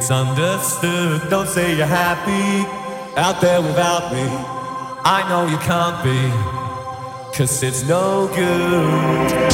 It's understood, don't say you're happy out there without me. I know you can't be, cause it's no good.